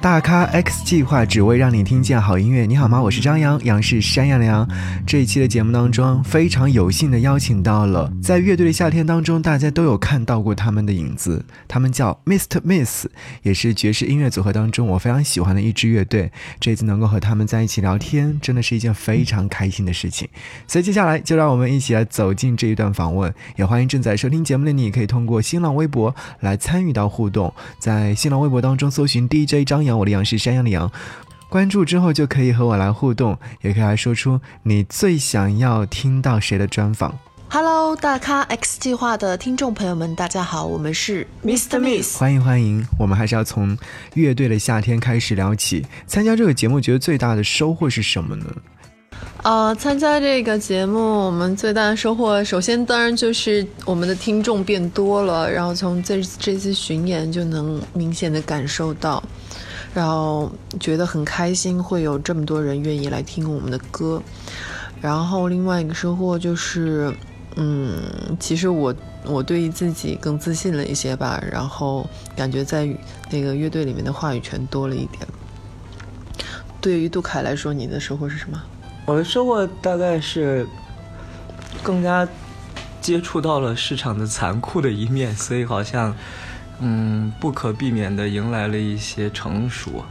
大咖 X 计划只为让你听见好音乐。你好吗？我是张扬，杨是山羊的羊。这一期的节目当中，非常有幸的邀请到了在乐队的夏天当中，大家都有看到过他们的影子。他们叫 Mr. Miss，也是爵士音乐组合当中我非常喜欢的一支乐队。这次能够和他们在一起聊天，真的是一件非常开心的事情。所以接下来就让我们一起来走进这一段访问。也欢迎正在收听节目的你，可以通过新浪微博来参与到互动，在新浪微博当中搜寻 DJ 张扬。我的羊是山羊的羊，关注之后就可以和我来互动，也可以来说出你最想要听到谁的专访。Hello，大咖 X 计划的听众朋友们，大家好，我们是 Mr. Miss，欢迎欢迎。我们还是要从乐队的夏天开始聊起。参加这个节目，觉得最大的收获是什么呢？呃，参加这个节目，我们最大的收获，首先当然就是我们的听众变多了，然后从这这次巡演就能明显的感受到。然后觉得很开心，会有这么多人愿意来听我们的歌。然后另外一个收获就是，嗯，其实我我对于自己更自信了一些吧。然后感觉在那个乐队里面的话语权多了一点。对于杜凯来说，你的收获是什么？我的收获大概是更加接触到了市场的残酷的一面，所以好像。嗯，不可避免的迎来了一些成熟，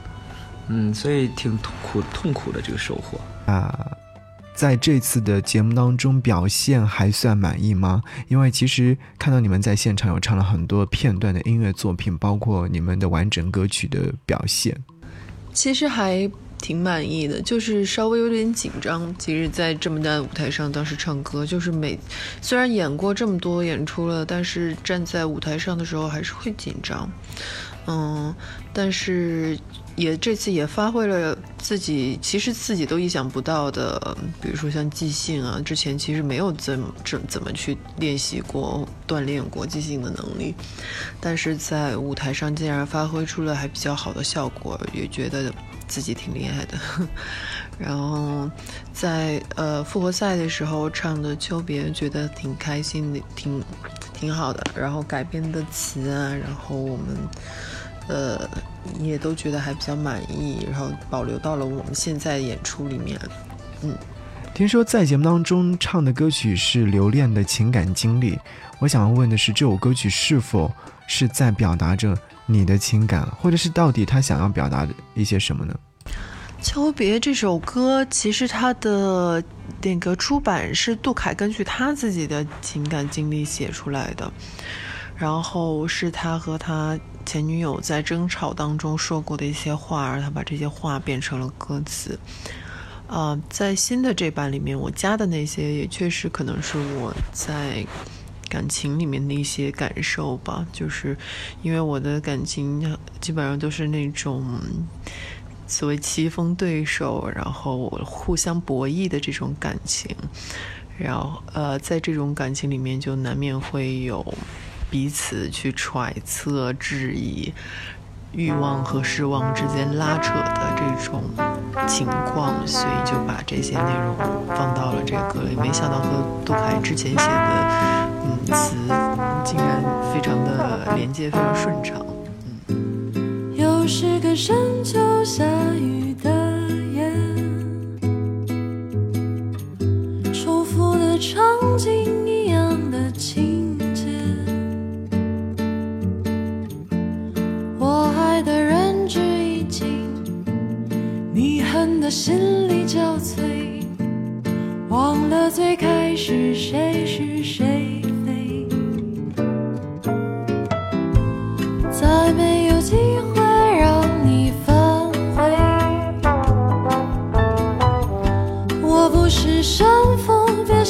嗯，所以挺痛苦痛苦的这个收获啊。在这次的节目当中表现还算满意吗？因为其实看到你们在现场有唱了很多片段的音乐作品，包括你们的完整歌曲的表现，其实还。挺满意的，就是稍微有点紧张。其实，在这么大的舞台上，当时唱歌，就是每虽然演过这么多演出了，但是站在舞台上的时候还是会紧张。嗯，但是也这次也发挥了自己，其实自己都意想不到的，比如说像即兴啊，之前其实没有怎么怎怎么去练习过、锻炼过即兴的能力，但是在舞台上竟然发挥出了还比较好的效果，也觉得。自己挺厉害的，然后在呃复活赛的时候唱的《秋别》，觉得挺开心的，挺挺好的。然后改编的词啊，然后我们呃也都觉得还比较满意，然后保留到了我们现在演出里面。嗯，听说在节目当中唱的歌曲是留恋的情感经历，我想问的是，这首歌曲是否是在表达着？你的情感，或者是到底他想要表达的一些什么呢？《秋别》这首歌，其实它的那个出版是杜凯根据他自己的情感经历写出来的，然后是他和他前女友在争吵当中说过的一些话，而他把这些话变成了歌词。啊，在新的这版里面，我加的那些也确实可能是我在。感情里面的一些感受吧，就是因为我的感情基本上都是那种所谓棋逢对手，然后互相博弈的这种感情，然后呃，在这种感情里面就难免会有彼此去揣测、质疑、欲望和失望之间拉扯的这种情况，所以就把这些内容放到了这个歌里。没想到和杜凯之前写的。词竟然非常的连接，非常顺畅。嗯，又是个深秋下雨的夜，重复的场景一样的情节，我爱的人只已经，你恨的心力交瘁，忘了最开始谁是谁。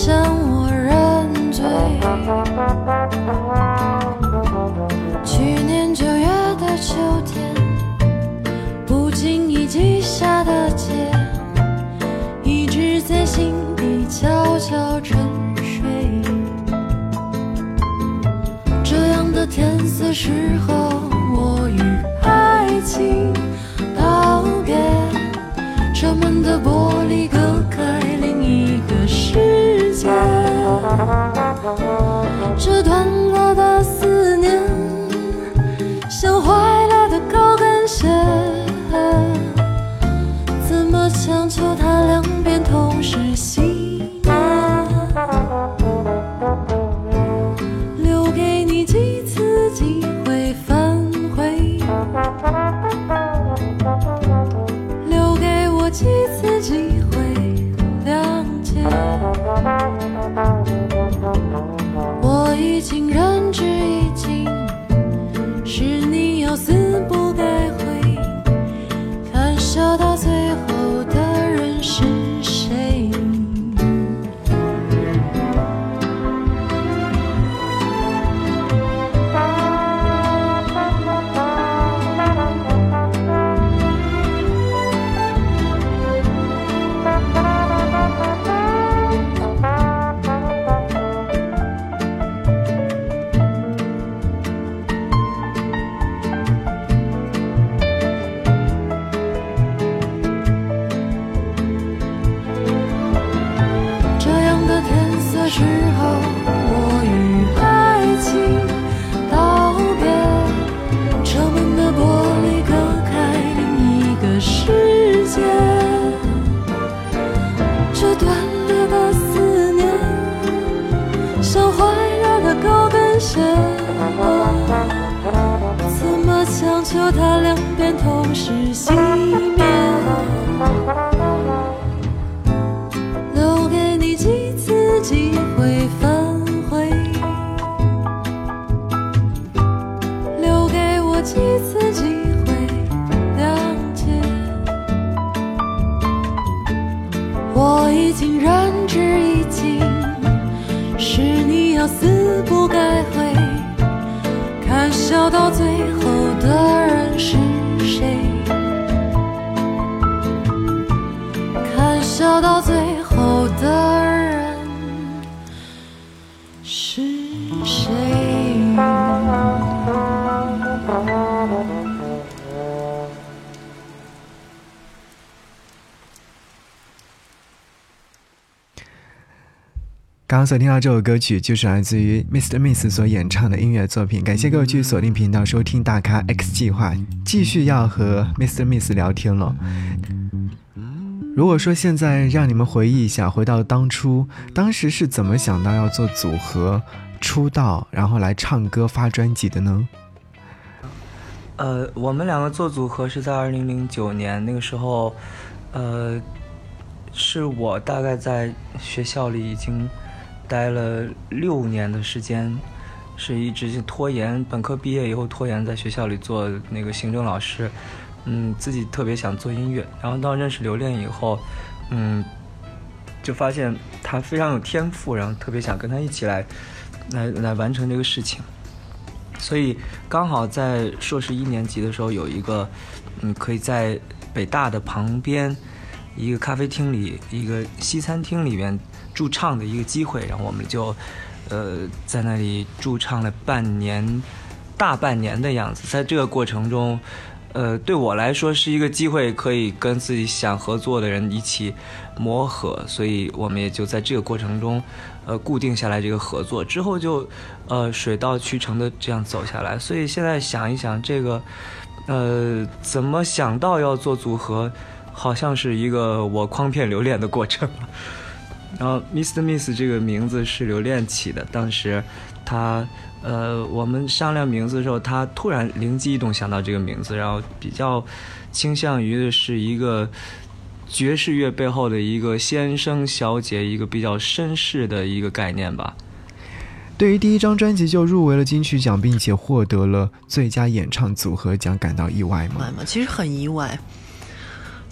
嫌我认罪。去年九月的秋天，不经意记下的街，一直在心底悄悄沉睡。这样的天色适合。这段竟然天色几次机会谅解。我已经仁至义尽，是你要死不改悔。看笑到最后的人刚刚所听到这首歌曲，就是来自于 Mr. Miss 所演唱的音乐作品。感谢各位继续锁定频道收听大咖 X 计划，继续要和 Mr. Miss 聊天了。如果说现在让你们回忆一下，回到当初，当时是怎么想到要做组合出道，然后来唱歌发专辑的呢？呃，我们两个做组合是在二零零九年，那个时候，呃，是我大概在学校里已经待了六年的时间，是一直拖延，本科毕业以后拖延在学校里做那个行政老师，嗯，自己特别想做音乐，然后到认识刘恋以后，嗯，就发现他非常有天赋，然后特别想跟他一起来，来来完成这个事情。所以刚好在硕士一年级的时候，有一个，嗯，可以在北大的旁边一个咖啡厅里，一个西餐厅里面驻唱的一个机会，然后我们就，呃，在那里驻唱了半年，大半年的样子。在这个过程中，呃，对我来说是一个机会，可以跟自己想合作的人一起磨合，所以我们也就在这个过程中。呃，固定下来这个合作之后就，呃，水到渠成的这样走下来。所以现在想一想，这个，呃，怎么想到要做组合，好像是一个我诓骗留恋的过程。然后，Mr. Miss 这个名字是刘恋起的。当时他，呃，我们商量名字的时候，他突然灵机一动想到这个名字，然后比较倾向于的是一个。爵士乐背后的一个先生小姐，一个比较绅士的一个概念吧。对于第一张专辑就入围了金曲奖，并且获得了最佳演唱组合奖，感到意外吗？其实很意外，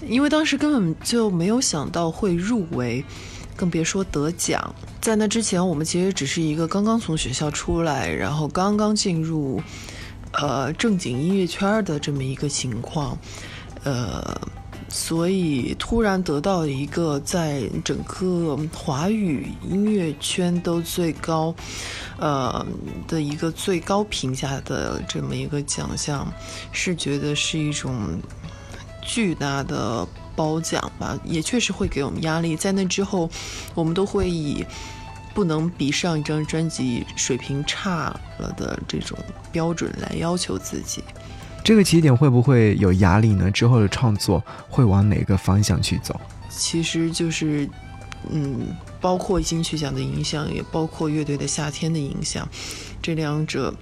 因为当时根本就没有想到会入围，更别说得奖。在那之前，我们其实只是一个刚刚从学校出来，然后刚刚进入呃正经音乐圈的这么一个情况，呃。所以突然得到一个在整个华语音乐圈都最高，呃的一个最高评价的这么一个奖项，是觉得是一种巨大的褒奖吧，也确实会给我们压力。在那之后，我们都会以不能比上一张专辑水平差了的这种标准来要求自己。这个起点会不会有压力呢？之后的创作会往哪个方向去走？其实就是，嗯，包括金曲奖的影响，也包括乐队的夏天的影响，这两者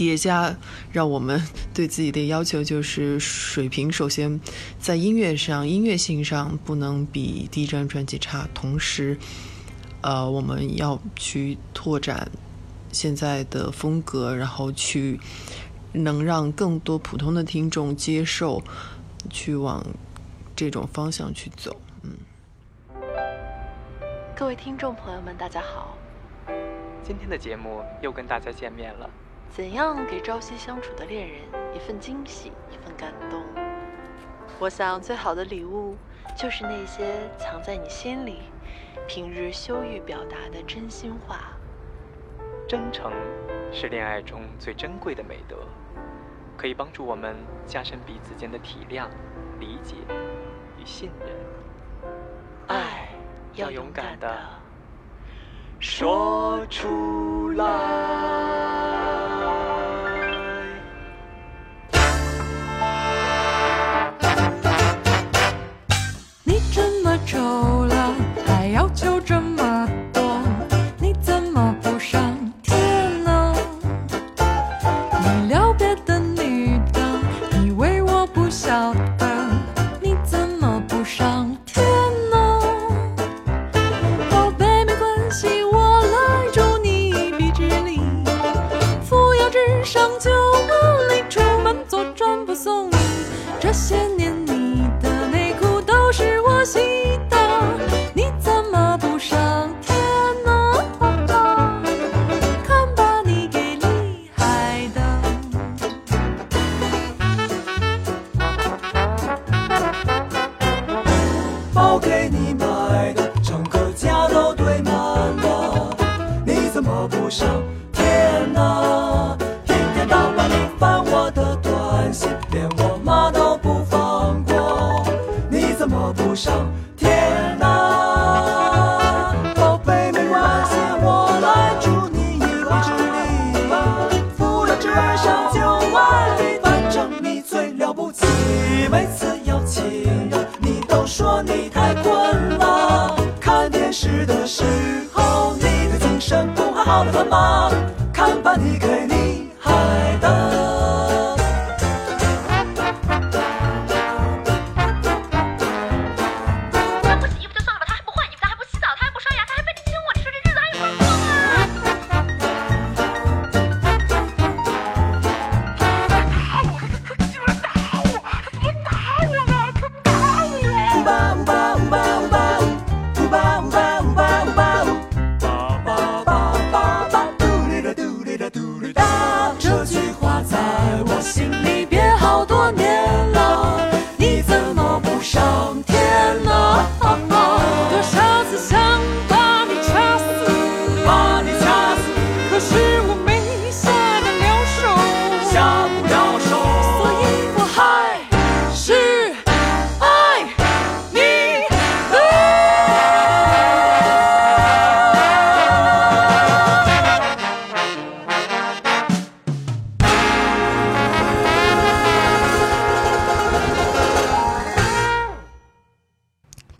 叠加，让我们对自己的要求就是水平，首先在音乐上、音乐性上不能比第一张专辑差，同时，呃，我们要去拓展现在的风格，然后去能让更多普通的听众接受，去往这种方向去走。嗯，各位听众朋友们，大家好。今天的节目又跟大家见面了。怎样给朝夕相处的恋人一份惊喜，一份感动？我想最好的礼物就是那些藏在你心里，平日羞于表达的真心话。真诚是恋爱中最珍贵的美德，可以帮助我们加深彼此间的体谅、理解与信任。爱要勇敢的说出来。不好好的干嘛？看把你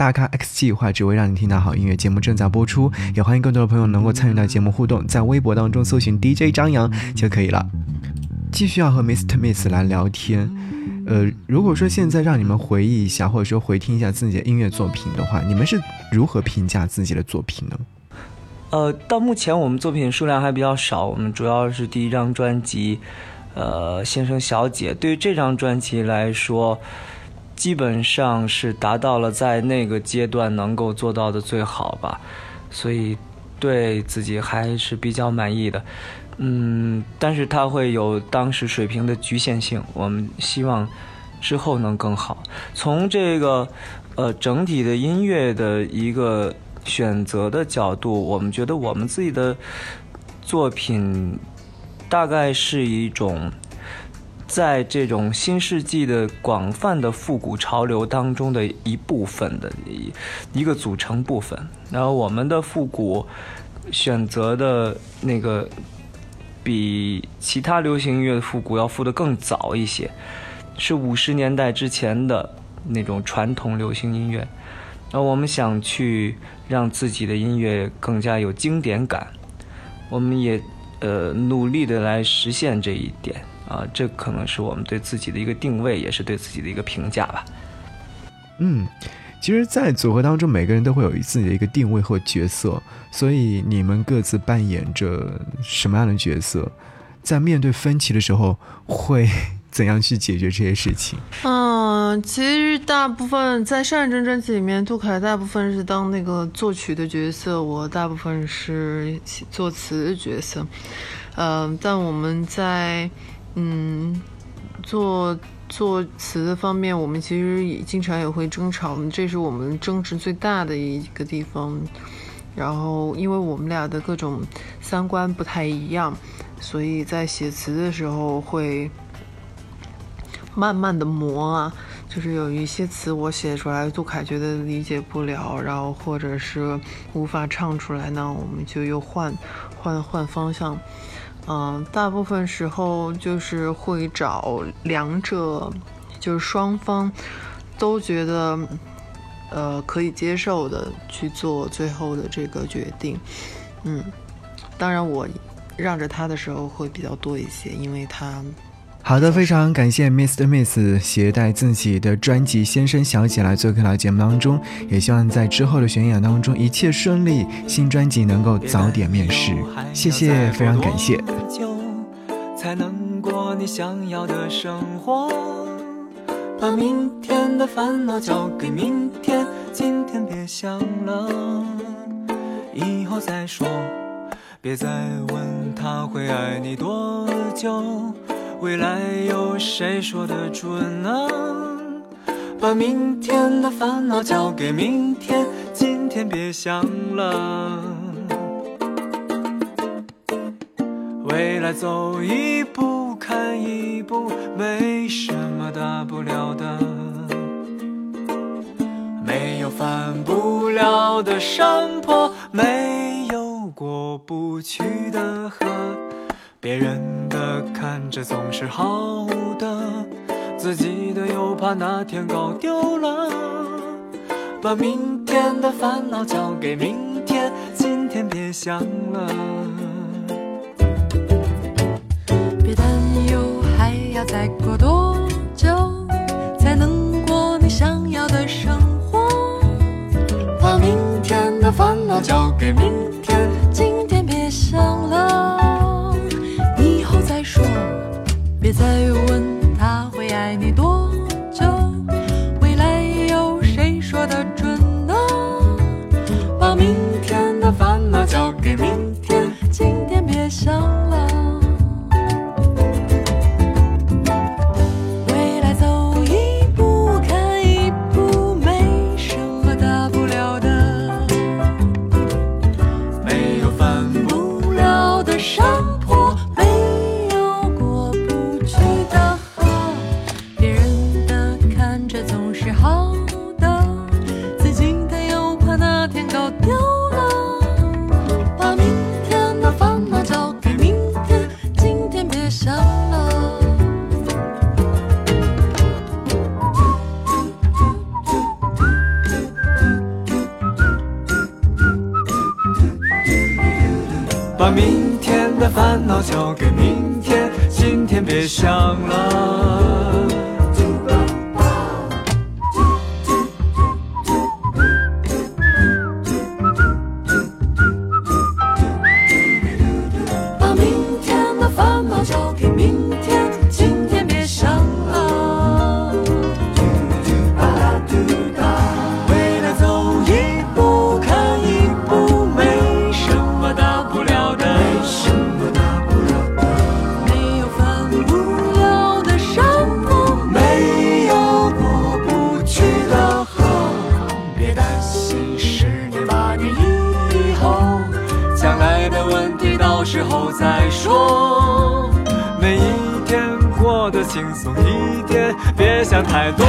大咖 X 计划只为让你听到好音乐节目正在播出，也欢迎更多的朋友能够参与到节目互动，在微博当中搜寻 DJ 张扬就可以了。继续要和 Mr. Miss 来聊天，呃，如果说现在让你们回忆一下，或者说回听一下自己的音乐作品的话，你们是如何评价自己的作品呢？呃，到目前我们作品数量还比较少，我们主要是第一张专辑，呃，先生小姐。对于这张专辑来说，基本上是达到了在那个阶段能够做到的最好吧，所以对自己还是比较满意的。嗯，但是它会有当时水平的局限性，我们希望之后能更好。从这个呃整体的音乐的一个选择的角度，我们觉得我们自己的作品大概是一种。在这种新世纪的广泛的复古潮流当中的一部分的一一个组成部分，然后我们的复古选择的那个比其他流行音乐的复古要复得更早一些，是五十年代之前的那种传统流行音乐，然后我们想去让自己的音乐更加有经典感，我们也呃努力的来实现这一点。啊，这可能是我们对自己的一个定位，也是对自己的一个评价吧。嗯，其实，在组合当中，每个人都会有自己的一个定位或角色，所以你们各自扮演着什么样的角色？在面对分歧的时候，会 怎样去解决这些事情？嗯，其实大部分在上一张专辑里面，杜凯大部分是当那个作曲的角色，我大部分是作词的角色。嗯，但我们在嗯，做做词的方面，我们其实也经常也会争吵，这是我们争执最大的一个地方。然后，因为我们俩的各种三观不太一样，所以在写词的时候会慢慢的磨啊，就是有一些词我写出来，杜凯觉得理解不了，然后或者是无法唱出来，那我们就又换换换方向。嗯，大部分时候就是会找两者，就是双方都觉得呃可以接受的去做最后的这个决定。嗯，当然我让着他的时候会比较多一些，因为他。好的，非常感谢 Mr. Miss 携带自己的专辑《先生小姐》来做客到节目当中，也希望在之后的巡演当中一切顺利，新专辑能够早点面世。谢谢，非常感谢。才能过你想要的生活，把明天的烦恼交给明天，今天别想了，以后再说，别再问他会爱你多久。未来有谁说得准呢？把明天的烦恼交给明天，今天别想了。未来走一步看一步，没什么大不了的。没有翻不了的山坡，没有过不去的河。别人的看着总是好的，自己的又怕哪天搞丢了。把明天的烦恼交给明天，今天别想了。别担忧，还要再过多久才能过你想要的生活？把明天的烦恼交给明再问他会爱你多久，未来有谁说得准呢？把明天的烦恼交给明把明天的烦恼交给明天，今天别想了。再说。每一天过得轻松一点，别想太多，